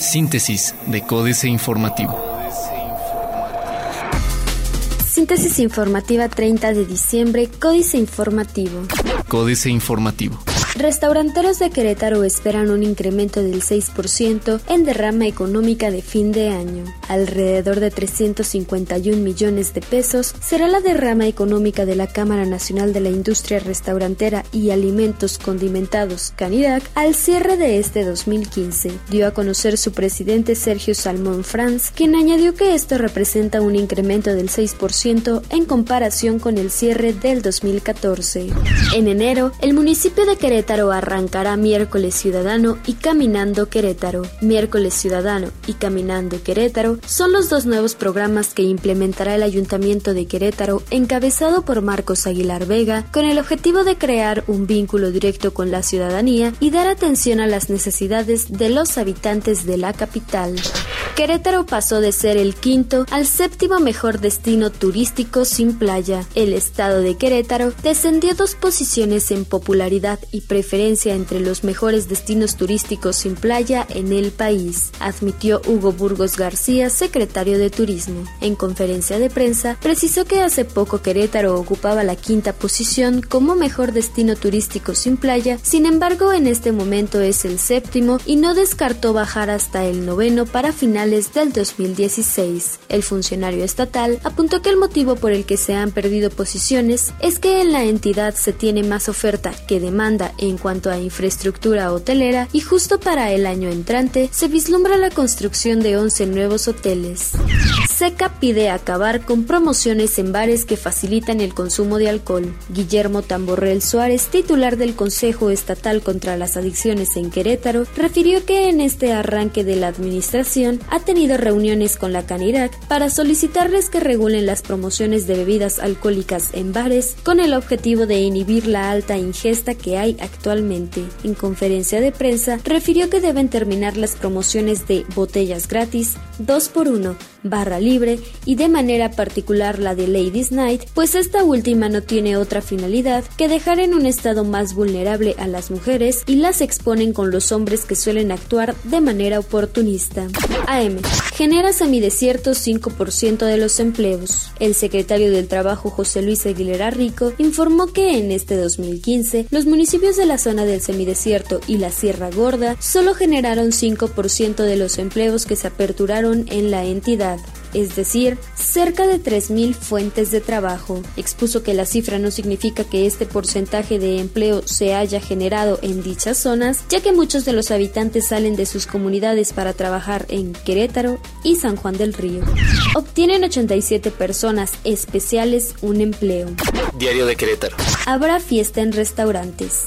Síntesis de Códice Informativo. Síntesis informativa 30 de diciembre, Códice Informativo. Códice Informativo. Restauranteros de Querétaro esperan un incremento del 6% en derrama económica de fin de año. Alrededor de 351 millones de pesos será la derrama económica de la Cámara Nacional de la Industria Restaurantera y Alimentos Condimentados, Canirac, al cierre de este 2015, dio a conocer su presidente Sergio Salmón Franz, quien añadió que esto representa un incremento del 6% en comparación con el cierre del 2014. En enero, el municipio de Querétaro Querétaro arrancará Miércoles Ciudadano y Caminando Querétaro. Miércoles Ciudadano y Caminando Querétaro son los dos nuevos programas que implementará el Ayuntamiento de Querétaro encabezado por Marcos Aguilar Vega con el objetivo de crear un vínculo directo con la ciudadanía y dar atención a las necesidades de los habitantes de la capital. Querétaro pasó de ser el quinto al séptimo mejor destino turístico sin playa. El estado de Querétaro descendió dos posiciones en popularidad y preferencia entre los mejores destinos turísticos sin playa en el país, admitió Hugo Burgos García, secretario de Turismo. En conferencia de prensa, precisó que hace poco Querétaro ocupaba la quinta posición como mejor destino turístico sin playa, sin embargo en este momento es el séptimo y no descartó bajar hasta el noveno para finales del 2016. El funcionario estatal apuntó que el motivo por el que se han perdido posiciones es que en la entidad se tiene más oferta que demanda en cuanto a infraestructura hotelera y justo para el año entrante se vislumbra la construcción de 11 nuevos hoteles. SECA pide acabar con promociones en bares que facilitan el consumo de alcohol. Guillermo Tamborrell Suárez, titular del Consejo Estatal contra las Adicciones en Querétaro, refirió que en este arranque de la administración ha tenido reuniones con la Canirac para solicitarles que regulen las promociones de bebidas alcohólicas en bares con el objetivo de inhibir la alta ingesta que hay actualmente. En conferencia de prensa, refirió que deben terminar las promociones de botellas gratis, 2 por 1 barra libre y de manera particular la de Ladies Night, pues esta última no tiene otra finalidad que dejar en un estado más vulnerable a las mujeres y las exponen con los hombres que suelen actuar de manera oportunista. AM. Genera semidesiertos 5% de los empleos. El secretario del Trabajo José Luis Aguilera Rico informó que en este 2015 los municipios de la zona del semidesierto y la Sierra Gorda solo generaron 5% de los empleos que se aperturaron en la entidad es decir, cerca de 3.000 fuentes de trabajo. Expuso que la cifra no significa que este porcentaje de empleo se haya generado en dichas zonas, ya que muchos de los habitantes salen de sus comunidades para trabajar en Querétaro y San Juan del Río. Obtienen 87 personas especiales un empleo. Diario de Querétaro. Habrá fiesta en restaurantes.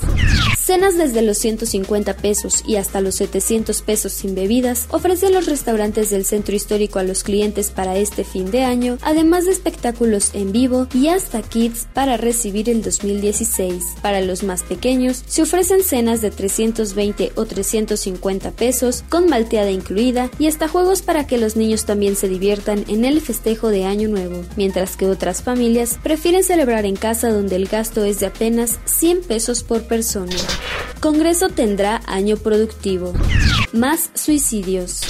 Cenas desde los 150 pesos y hasta los 700 pesos sin bebidas ofrecen los restaurantes del centro histórico a los clientes para este fin de año, además de espectáculos en vivo y hasta kits para recibir el 2016. Para los más pequeños, se ofrecen cenas de 320 o 350 pesos con malteada incluida y hasta juegos para que los niños también se diviertan en el festejo de Año Nuevo, mientras que otras familias prefieren celebrar en casa donde el gasto es de apenas 100 pesos por persona. Congreso tendrá año productivo. Más suicidios.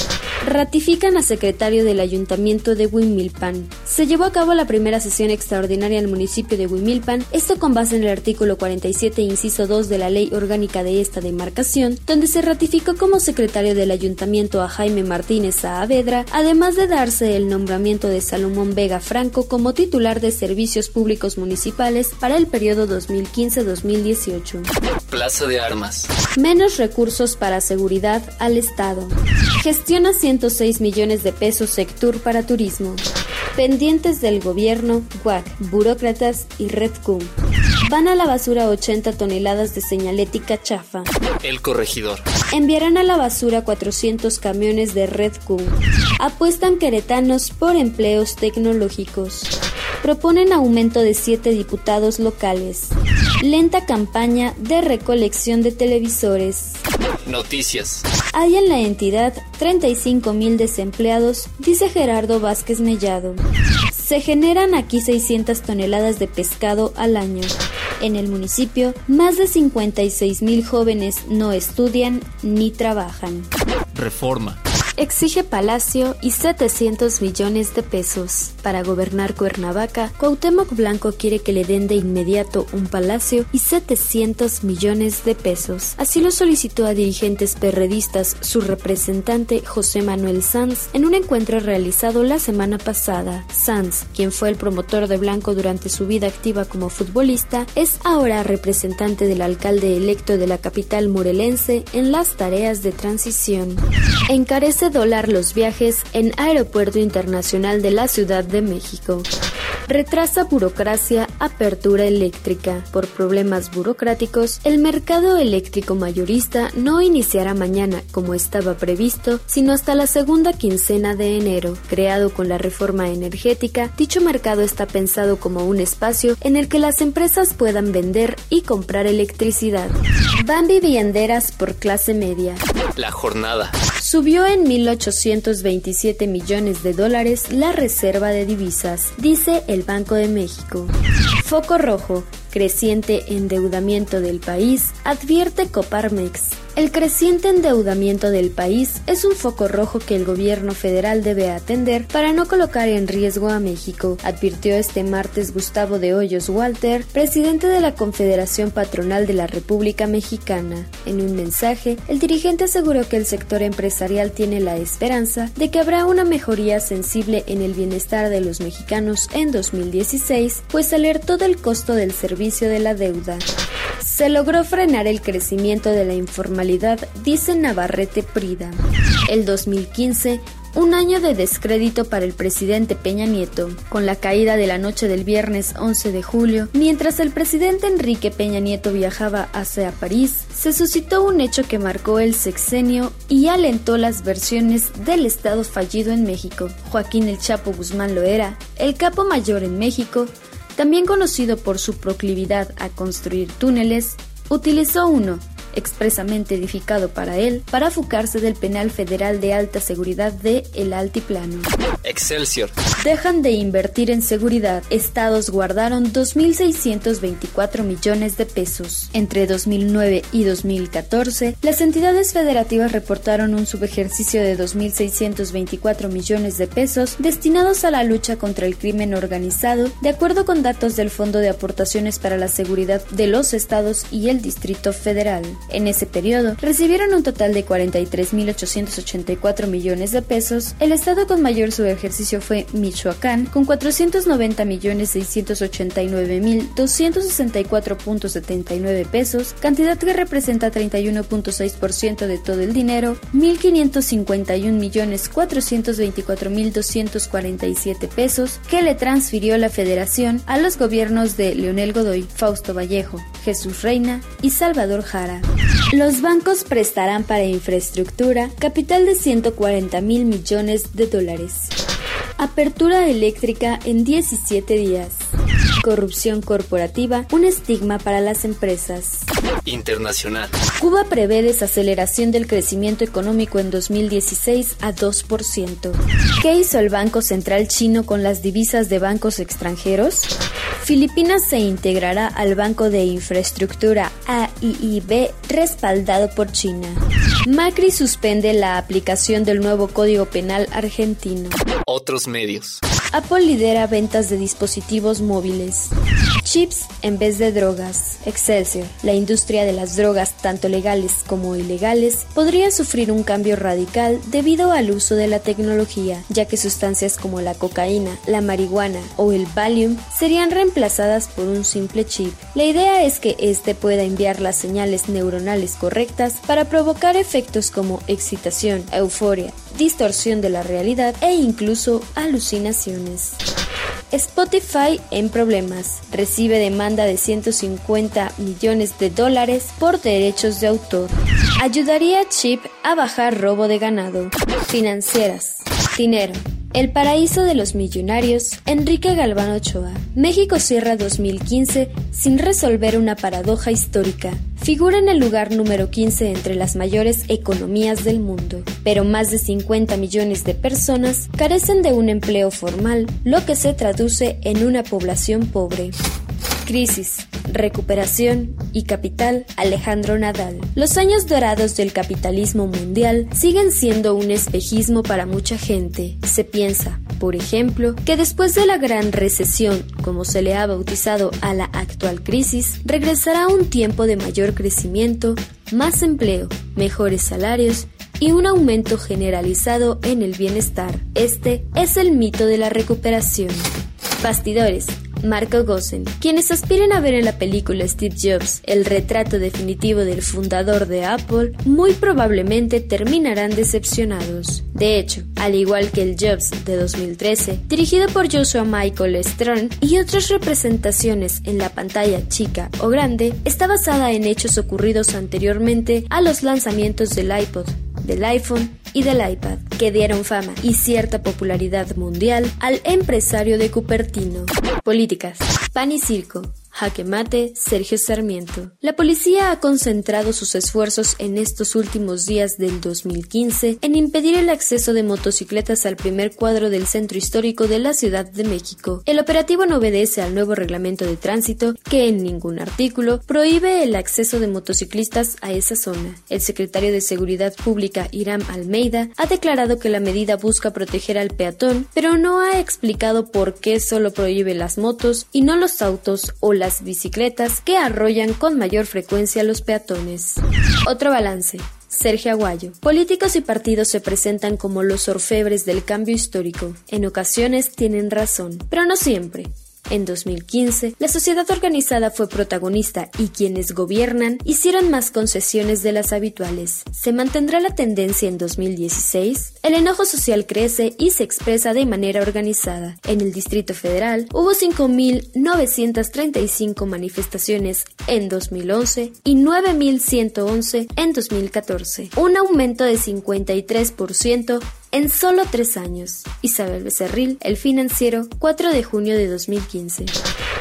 Ratifican a secretario del Ayuntamiento de Huimilpan. Se llevó a cabo la primera sesión extraordinaria en el municipio de Huimilpan, esto con base en el artículo 47, inciso 2 de la ley orgánica de esta demarcación, donde se ratificó como secretario del Ayuntamiento a Jaime Martínez Saavedra, además de darse el nombramiento de Salomón Vega Franco como titular de Servicios Públicos Municipales para el periodo 2015-2018. Plaza de Armas. Menos recursos para seguridad al Estado. Gestiona 106 millones de pesos Sectur para turismo. Pendientes del gobierno, WAC, burócratas y Redcum. Van a la basura 80 toneladas de señalética chafa. El corregidor. Enviarán a la basura 400 camiones de Redcum. Apuestan queretanos por empleos tecnológicos. Proponen aumento de 7 diputados locales. Lenta campaña de recolección de televisores. Noticias. Hay en la entidad 35 mil desempleados, dice Gerardo Vázquez Mellado. Se generan aquí 600 toneladas de pescado al año. En el municipio, más de 56 mil jóvenes no estudian ni trabajan. Reforma exige Palacio y 700 millones de pesos. Para gobernar Cuernavaca, Cuauhtémoc Blanco quiere que le den de inmediato un palacio y 700 millones de pesos. Así lo solicitó a dirigentes perredistas su representante José Manuel Sanz en un encuentro realizado la semana pasada. Sanz, quien fue el promotor de Blanco durante su vida activa como futbolista, es ahora representante del alcalde electo de la capital morelense en las tareas de transición. Encarece dólar los viajes en Aeropuerto Internacional de la Ciudad de México. Retrasa burocracia apertura eléctrica. Por problemas burocráticos, el mercado eléctrico mayorista no iniciará mañana como estaba previsto, sino hasta la segunda quincena de enero. Creado con la reforma energética, dicho mercado está pensado como un espacio en el que las empresas puedan vender y comprar electricidad. Van vivienderas por clase media. La jornada. Subió en 1.827 millones de dólares la reserva de divisas, dice el Banco de México. Foco rojo, creciente endeudamiento del país, advierte Coparmex. El creciente endeudamiento del país es un foco rojo que el gobierno federal debe atender para no colocar en riesgo a México, advirtió este martes Gustavo de Hoyos Walter, presidente de la Confederación Patronal de la República Mexicana. En un mensaje, el dirigente aseguró que el sector empresarial tiene la esperanza de que habrá una mejoría sensible en el bienestar de los mexicanos en 2016, pues alertó del costo del servicio de la deuda. Se logró frenar el crecimiento de la informalidad, dice Navarrete Prida. El 2015 un año de descrédito para el presidente Peña Nieto. Con la caída de la noche del viernes 11 de julio, mientras el presidente Enrique Peña Nieto viajaba hacia París, se suscitó un hecho que marcó el sexenio y alentó las versiones del Estado fallido en México. Joaquín El Chapo Guzmán Loera, el capo mayor en México, también conocido por su proclividad a construir túneles, utilizó uno expresamente edificado para él, para fugarse del penal federal de alta seguridad de El Altiplano. Excelsior. Dejan de invertir en seguridad. Estados guardaron 2.624 millones de pesos. Entre 2009 y 2014, las entidades federativas reportaron un subejercicio de 2.624 millones de pesos destinados a la lucha contra el crimen organizado, de acuerdo con datos del Fondo de Aportaciones para la Seguridad de los Estados y el Distrito Federal. En ese periodo, recibieron un total de 43.884 millones de pesos. El estado con mayor subejercicio fue Michoacán, con 490.689.264.79 pesos, cantidad que representa 31.6% de todo el dinero, 1.551.424.247 pesos que le transfirió la Federación a los gobiernos de Leonel Godoy, Fausto Vallejo, Jesús Reina y Salvador Jara. Los bancos prestarán para infraestructura capital de 140 mil millones de dólares. Apertura eléctrica en 17 días. Corrupción corporativa, un estigma para las empresas. Internacional. Cuba prevé desaceleración del crecimiento económico en 2016 a 2%. ¿Qué hizo el Banco Central chino con las divisas de bancos extranjeros? Filipinas se integrará al Banco de Infraestructura AIIB respaldado por China. Macri suspende la aplicación del nuevo Código Penal argentino. Otros medios. Apple lidera ventas de dispositivos móviles. Chips en vez de drogas. Excelsior. La industria de las drogas, tanto legales como ilegales, podría sufrir un cambio radical debido al uso de la tecnología, ya que sustancias como la cocaína, la marihuana o el Valium serían reemplazadas por un simple chip. La idea es que éste pueda enviar las señales neuronales correctas para provocar efectos como excitación, euforia, distorsión de la realidad e incluso alucinaciones. Spotify en problemas. Recibe demanda de 150 millones de dólares por derechos de autor. Ayudaría a Chip a bajar robo de ganado. Financieras. Dinero. El paraíso de los millonarios, Enrique Galván Ochoa. México cierra 2015 sin resolver una paradoja histórica. Figura en el lugar número 15 entre las mayores economías del mundo, pero más de 50 millones de personas carecen de un empleo formal, lo que se traduce en una población pobre. Crisis, recuperación y capital, Alejandro Nadal. Los años dorados del capitalismo mundial siguen siendo un espejismo para mucha gente. Se piensa, por ejemplo, que después de la gran recesión, como se le ha bautizado a la actual crisis, regresará un tiempo de mayor crecimiento, más empleo, mejores salarios y un aumento generalizado en el bienestar. Este es el mito de la recuperación. Bastidores. Marco Gossen. Quienes aspiren a ver en la película Steve Jobs el retrato definitivo del fundador de Apple, muy probablemente terminarán decepcionados. De hecho, al igual que el Jobs de 2013, dirigido por Joshua Michael Stern y otras representaciones en la pantalla chica o grande, está basada en hechos ocurridos anteriormente a los lanzamientos del iPod, del iPhone y del iPad, que dieron fama y cierta popularidad mundial al empresario de Cupertino. Políticas. Pan y circo. Jaque mate, Sergio Sarmiento. La policía ha concentrado sus esfuerzos en estos últimos días del 2015 en impedir el acceso de motocicletas al primer cuadro del centro histórico de la Ciudad de México. El operativo no obedece al nuevo reglamento de tránsito que en ningún artículo prohíbe el acceso de motociclistas a esa zona. El secretario de Seguridad Pública, Iram Almeida, ha declarado que la medida busca proteger al peatón, pero no ha explicado por qué solo prohíbe las motos y no los autos o las bicicletas que arrollan con mayor frecuencia a los peatones. Otro balance. Sergio Aguayo. Políticos y partidos se presentan como los orfebres del cambio histórico. En ocasiones tienen razón, pero no siempre. En 2015, la sociedad organizada fue protagonista y quienes gobiernan hicieron más concesiones de las habituales. ¿Se mantendrá la tendencia en 2016? El enojo social crece y se expresa de manera organizada. En el Distrito Federal hubo 5.935 manifestaciones en 2011 y 9.111 en 2014, un aumento de 53% en solo tres años. Isabel Becerril, El Financiero, 4 de junio de 2015.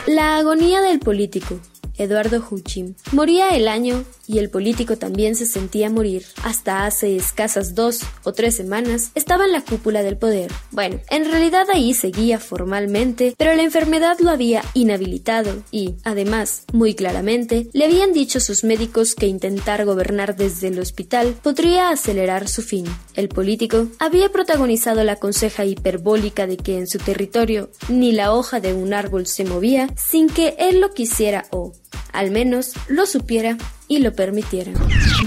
La agonía del político. Eduardo Huchim. Moría el año y el político también se sentía morir. Hasta hace escasas dos o tres semanas estaba en la cúpula del poder. Bueno, en realidad ahí seguía formalmente, pero la enfermedad lo había inhabilitado y, además, muy claramente, le habían dicho sus médicos que intentar gobernar desde el hospital podría acelerar su fin. El político había protagonizado la conseja hiperbólica de que en su territorio ni la hoja de un árbol se movía sin que él lo quisiera o al menos lo supiera y lo permitiera.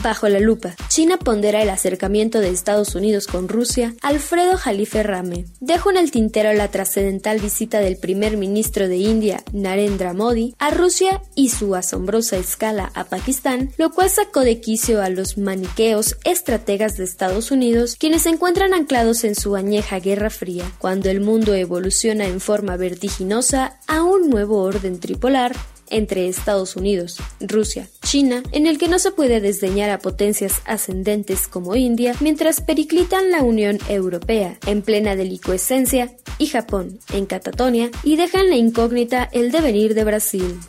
Bajo la lupa, China pondera el acercamiento de Estados Unidos con Rusia, Alfredo Jalife Rame. Dejo en el tintero la trascendental visita del primer ministro de India, Narendra Modi, a Rusia y su asombrosa escala a Pakistán, lo cual sacó de quicio a los maniqueos estrategas de Estados Unidos, quienes se encuentran anclados en su añeja Guerra Fría, cuando el mundo evoluciona en forma vertiginosa a un nuevo orden tripolar entre Estados Unidos, Rusia, China, en el que no se puede desdeñar a potencias ascendentes como India, mientras periclitan la Unión Europea en plena delicuescencia y Japón en catatonia y dejan la incógnita el devenir de Brasil.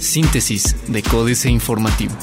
Síntesis de Códice Informativo.